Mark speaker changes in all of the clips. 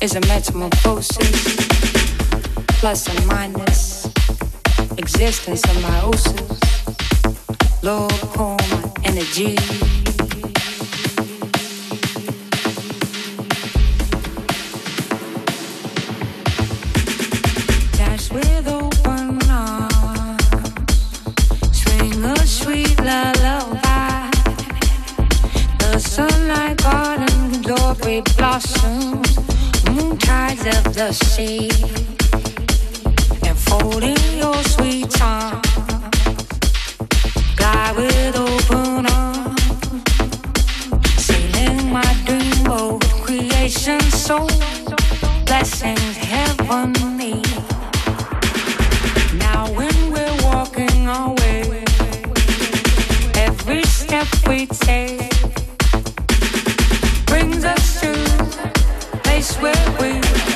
Speaker 1: Is a metamorphosis, plus and minus existence oceans, low coma energy. Dash with open arms, swing a sweet lullaby. The sunlight garden glory blossoms, of the sea, enfolding your sweet arms. Glide with open arms, sailing my dream boat, creation soul, blessings heavenly. Now when we're walking our way, every step we take brings us to place where we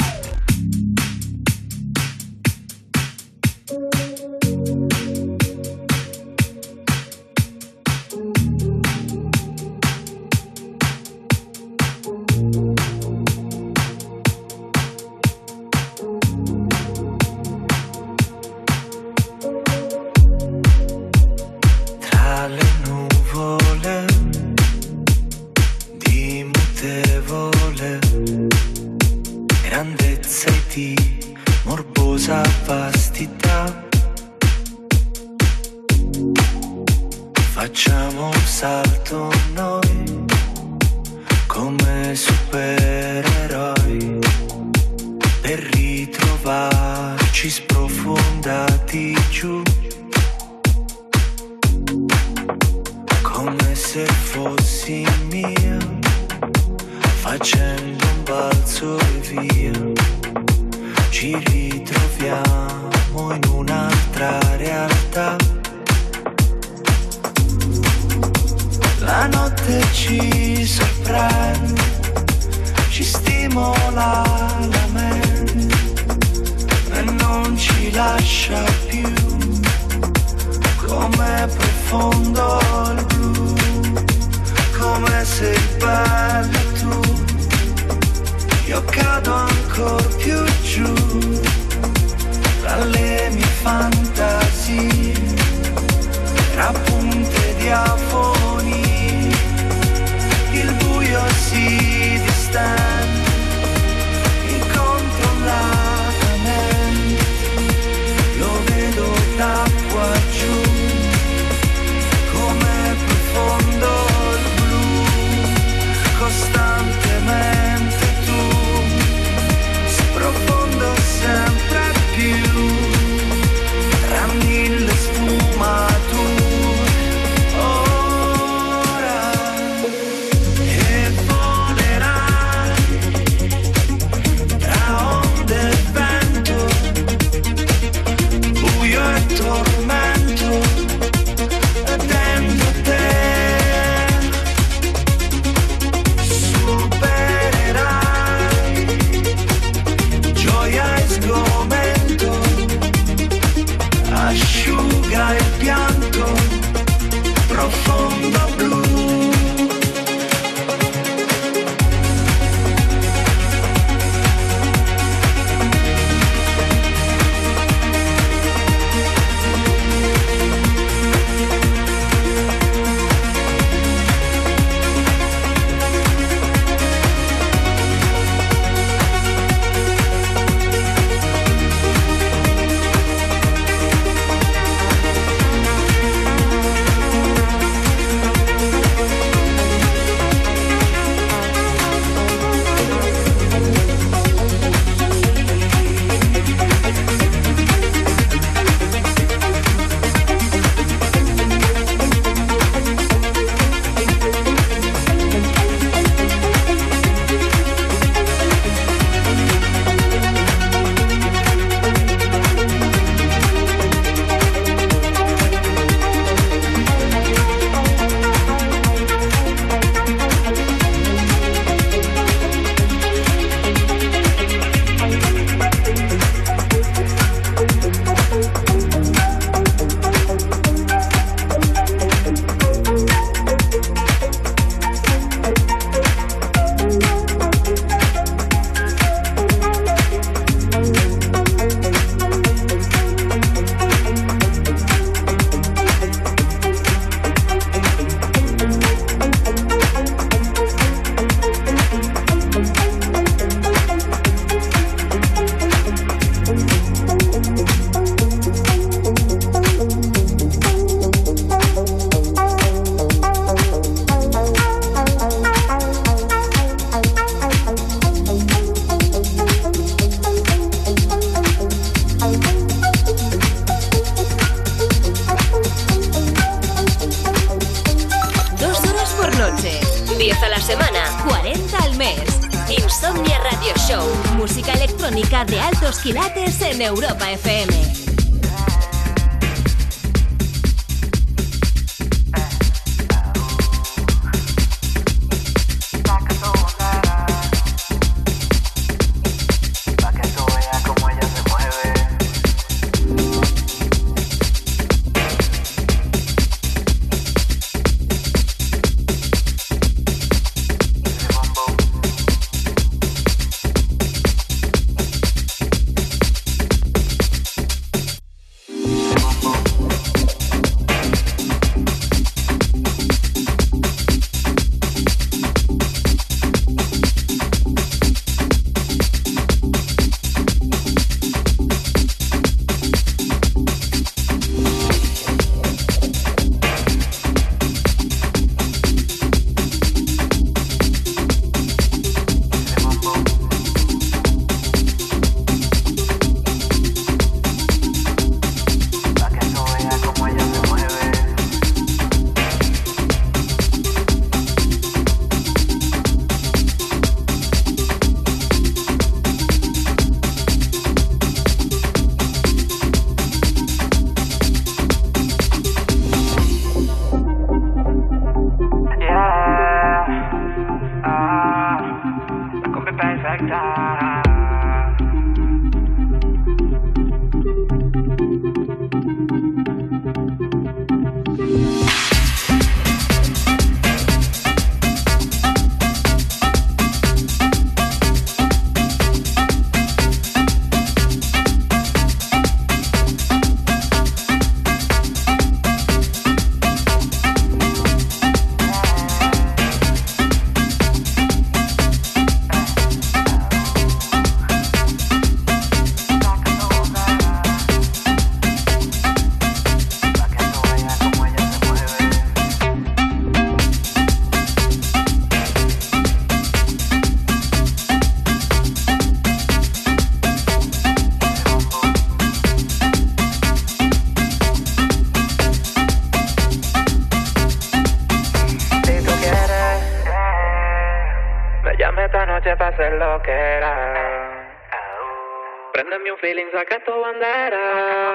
Speaker 2: pa' que tu bandera,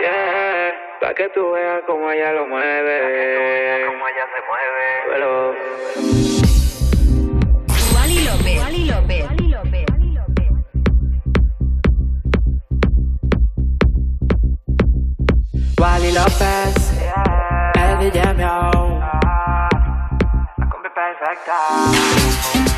Speaker 2: yeah, pa' que tú veas como ella lo mueve, pa' como ella se mueve. Pero... Wally López. Wally López. Wally
Speaker 3: López. López, yeah. el video ah, la combi perfecta.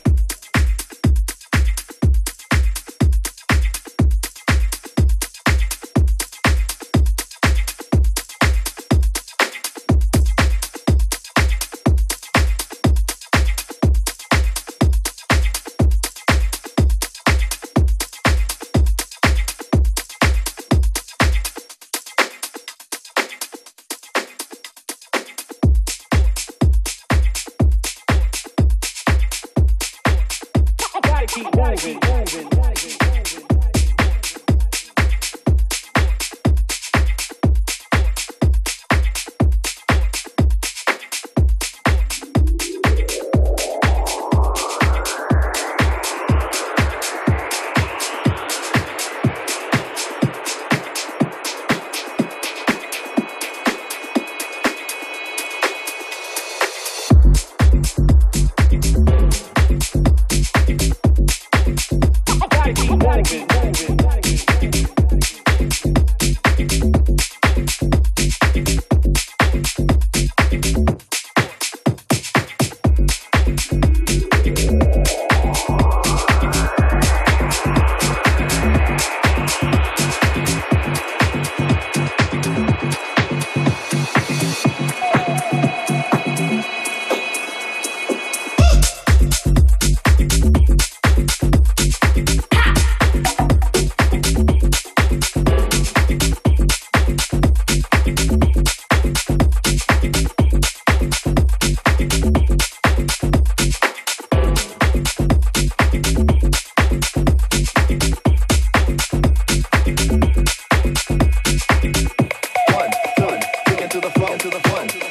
Speaker 4: Wally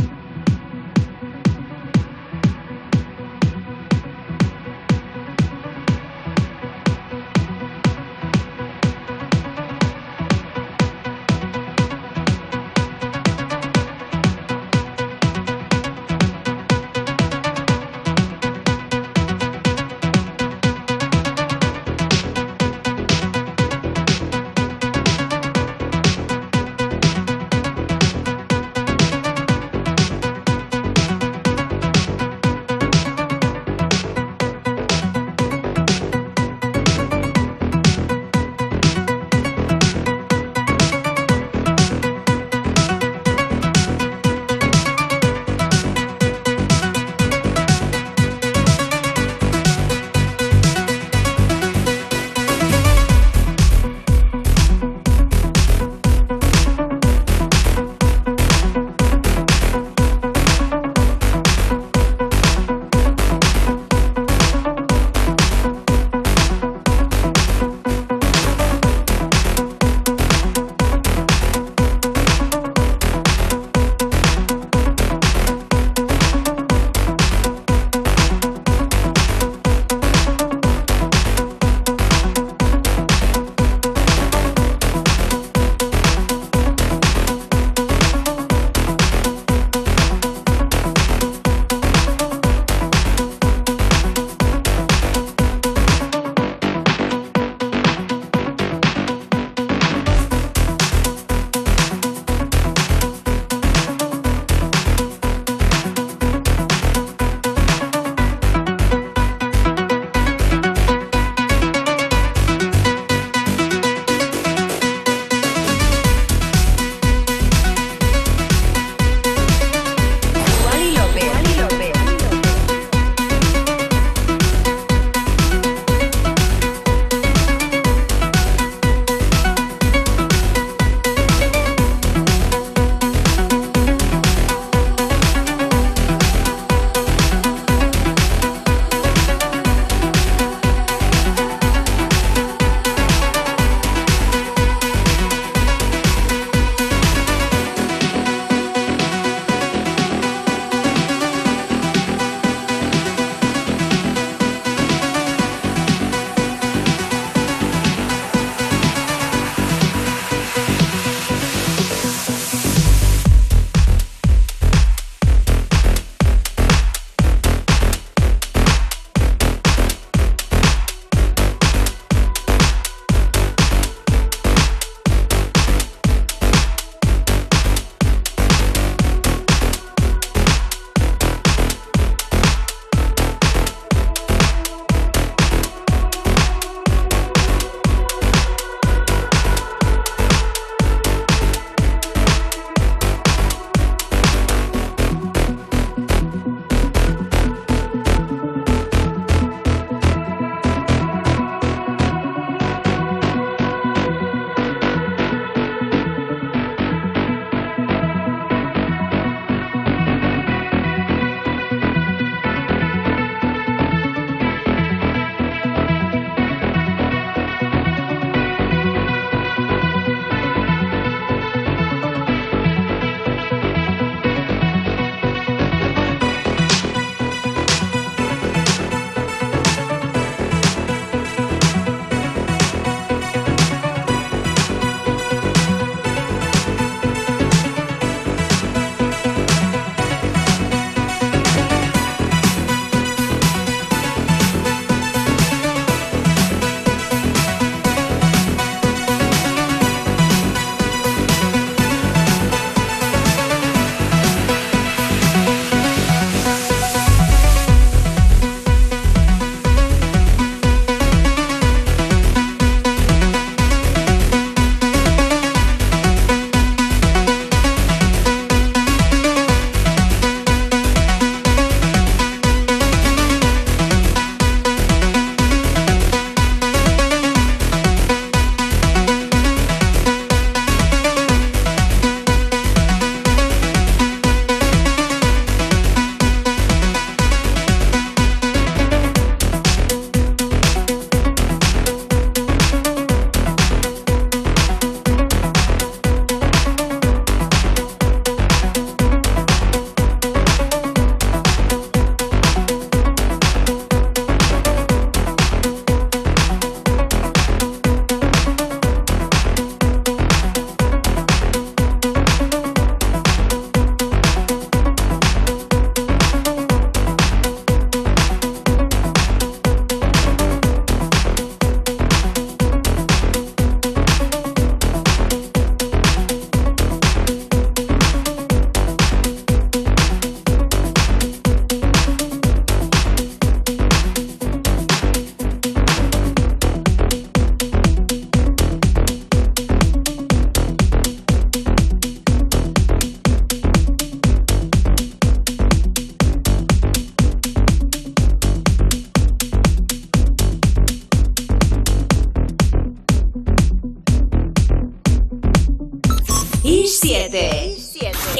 Speaker 5: 7.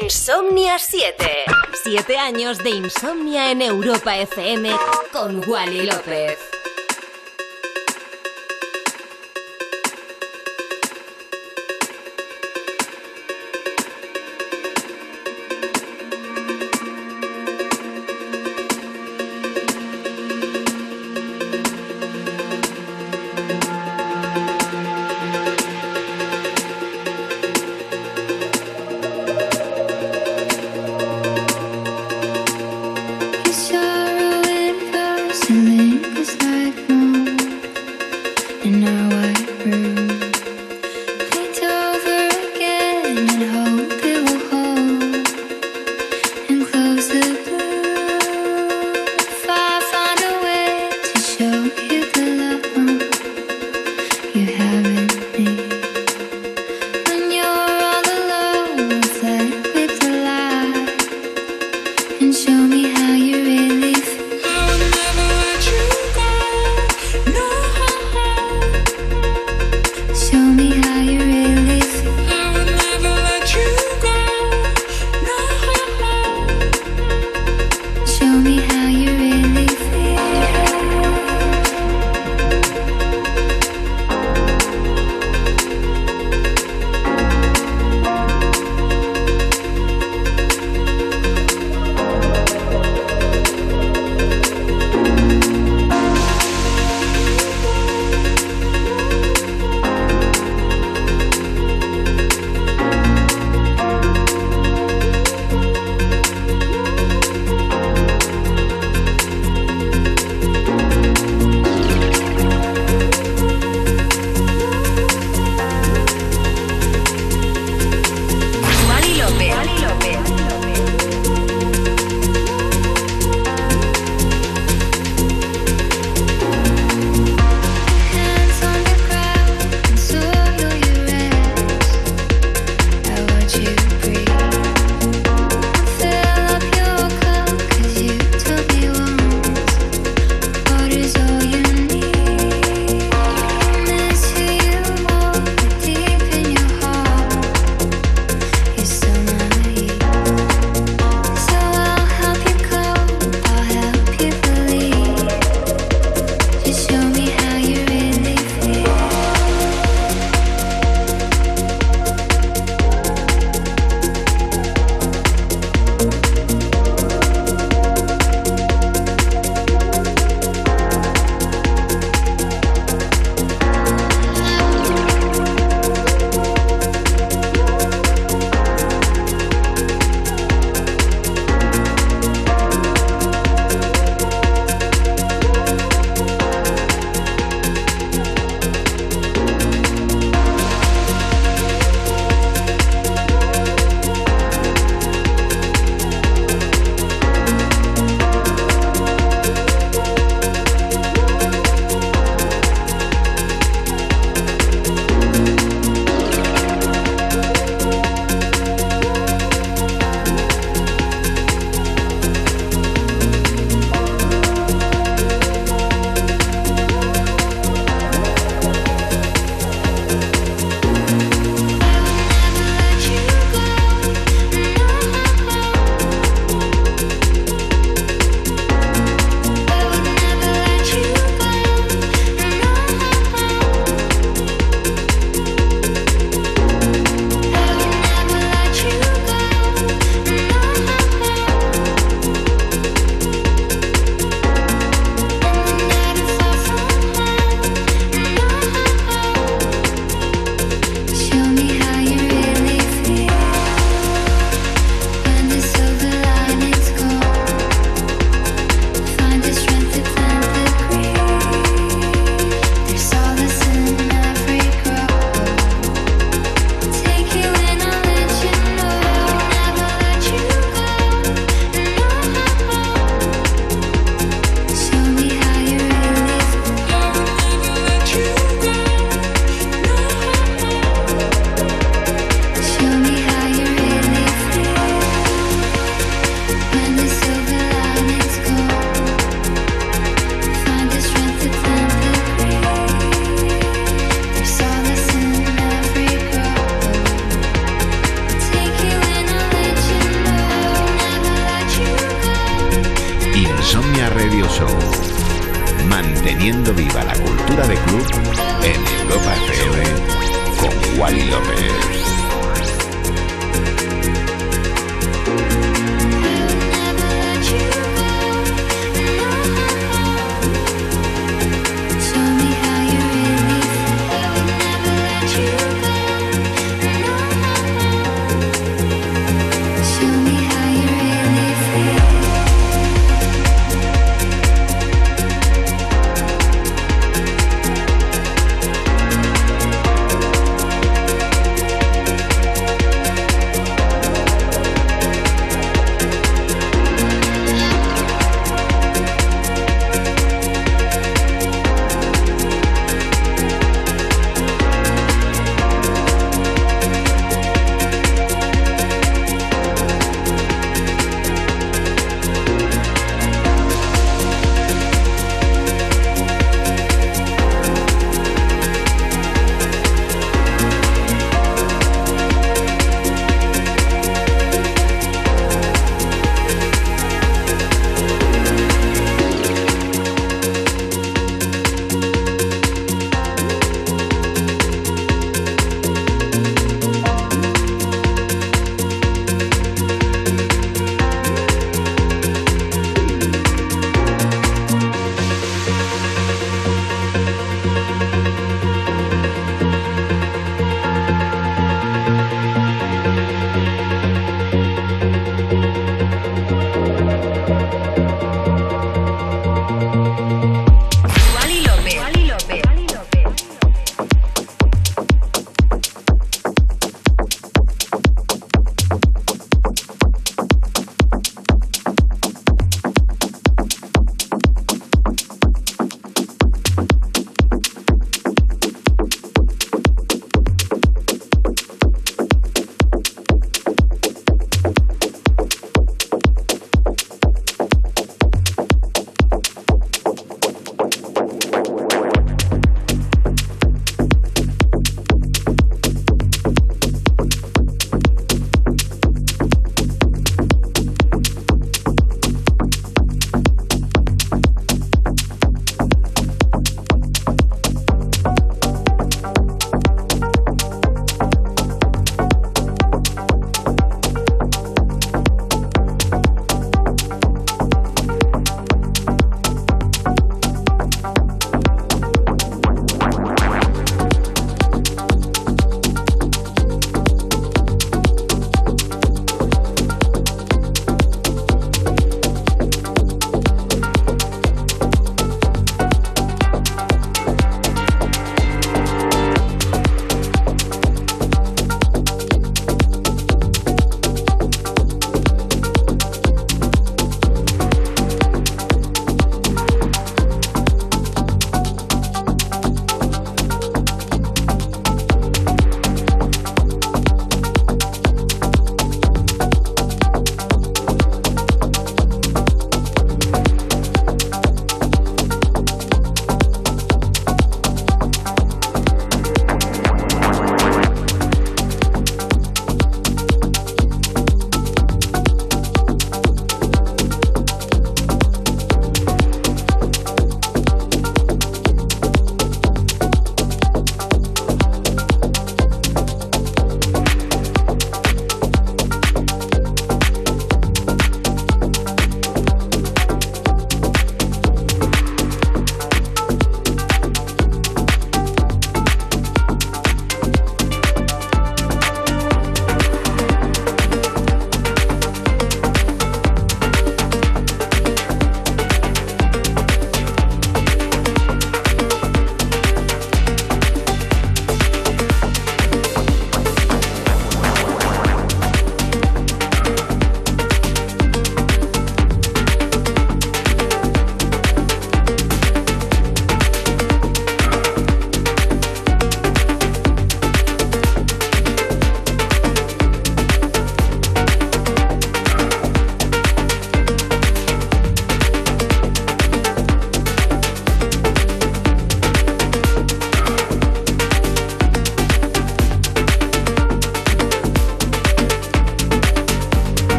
Speaker 5: Insomnia 7. 7 años de insomnia en Europa FM con Wally López.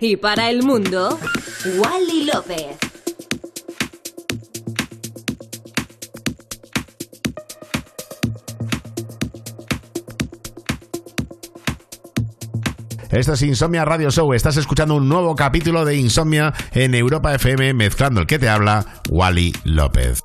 Speaker 3: Y para el mundo, Wally López.
Speaker 6: Esto es Insomnia Radio Show. Estás escuchando un nuevo capítulo de Insomnia en Europa FM, mezclando el que te habla, Wally López.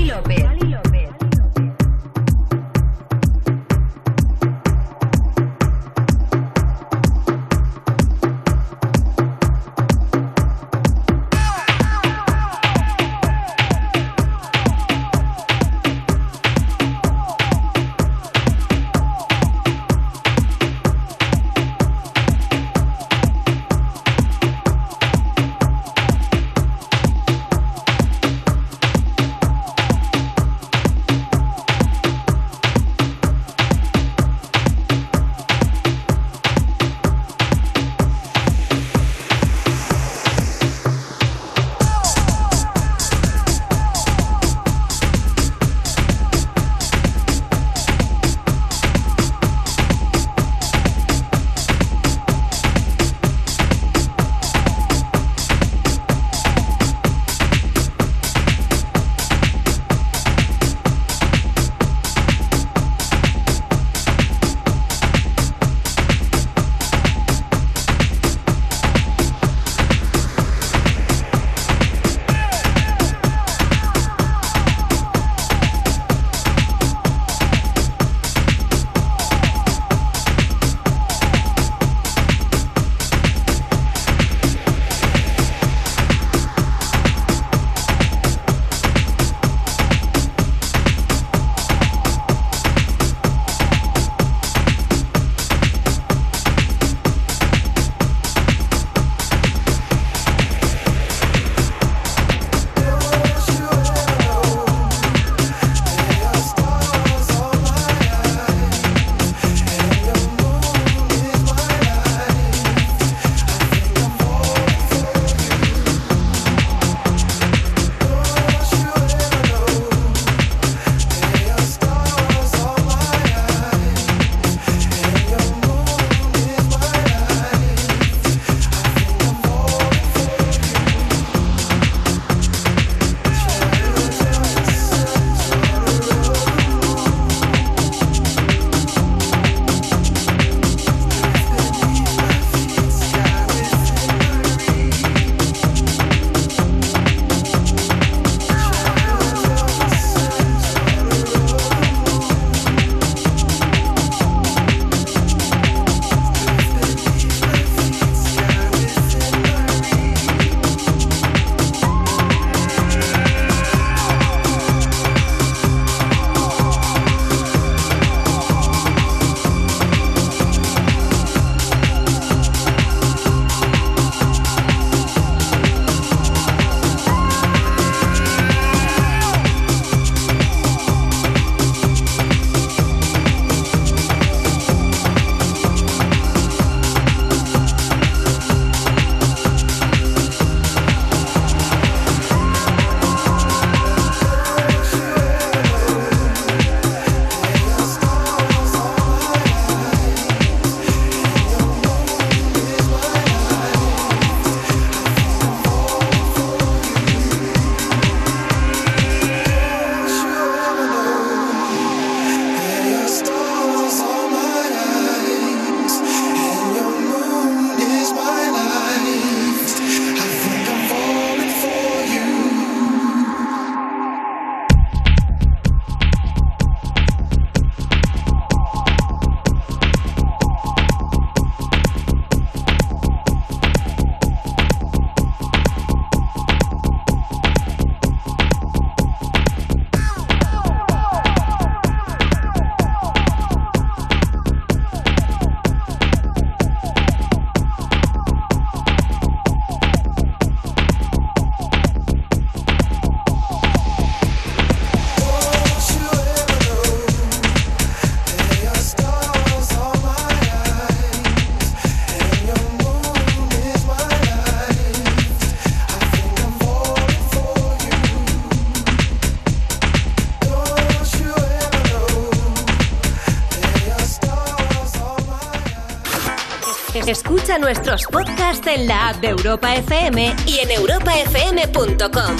Speaker 3: Escucha nuestros podcasts en la app de Europa FM y en europafm.com.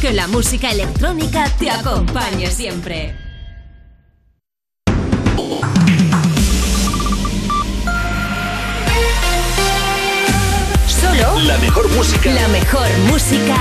Speaker 3: Que la música electrónica te acompañe siempre. Solo
Speaker 4: La mejor música.
Speaker 3: la mejor música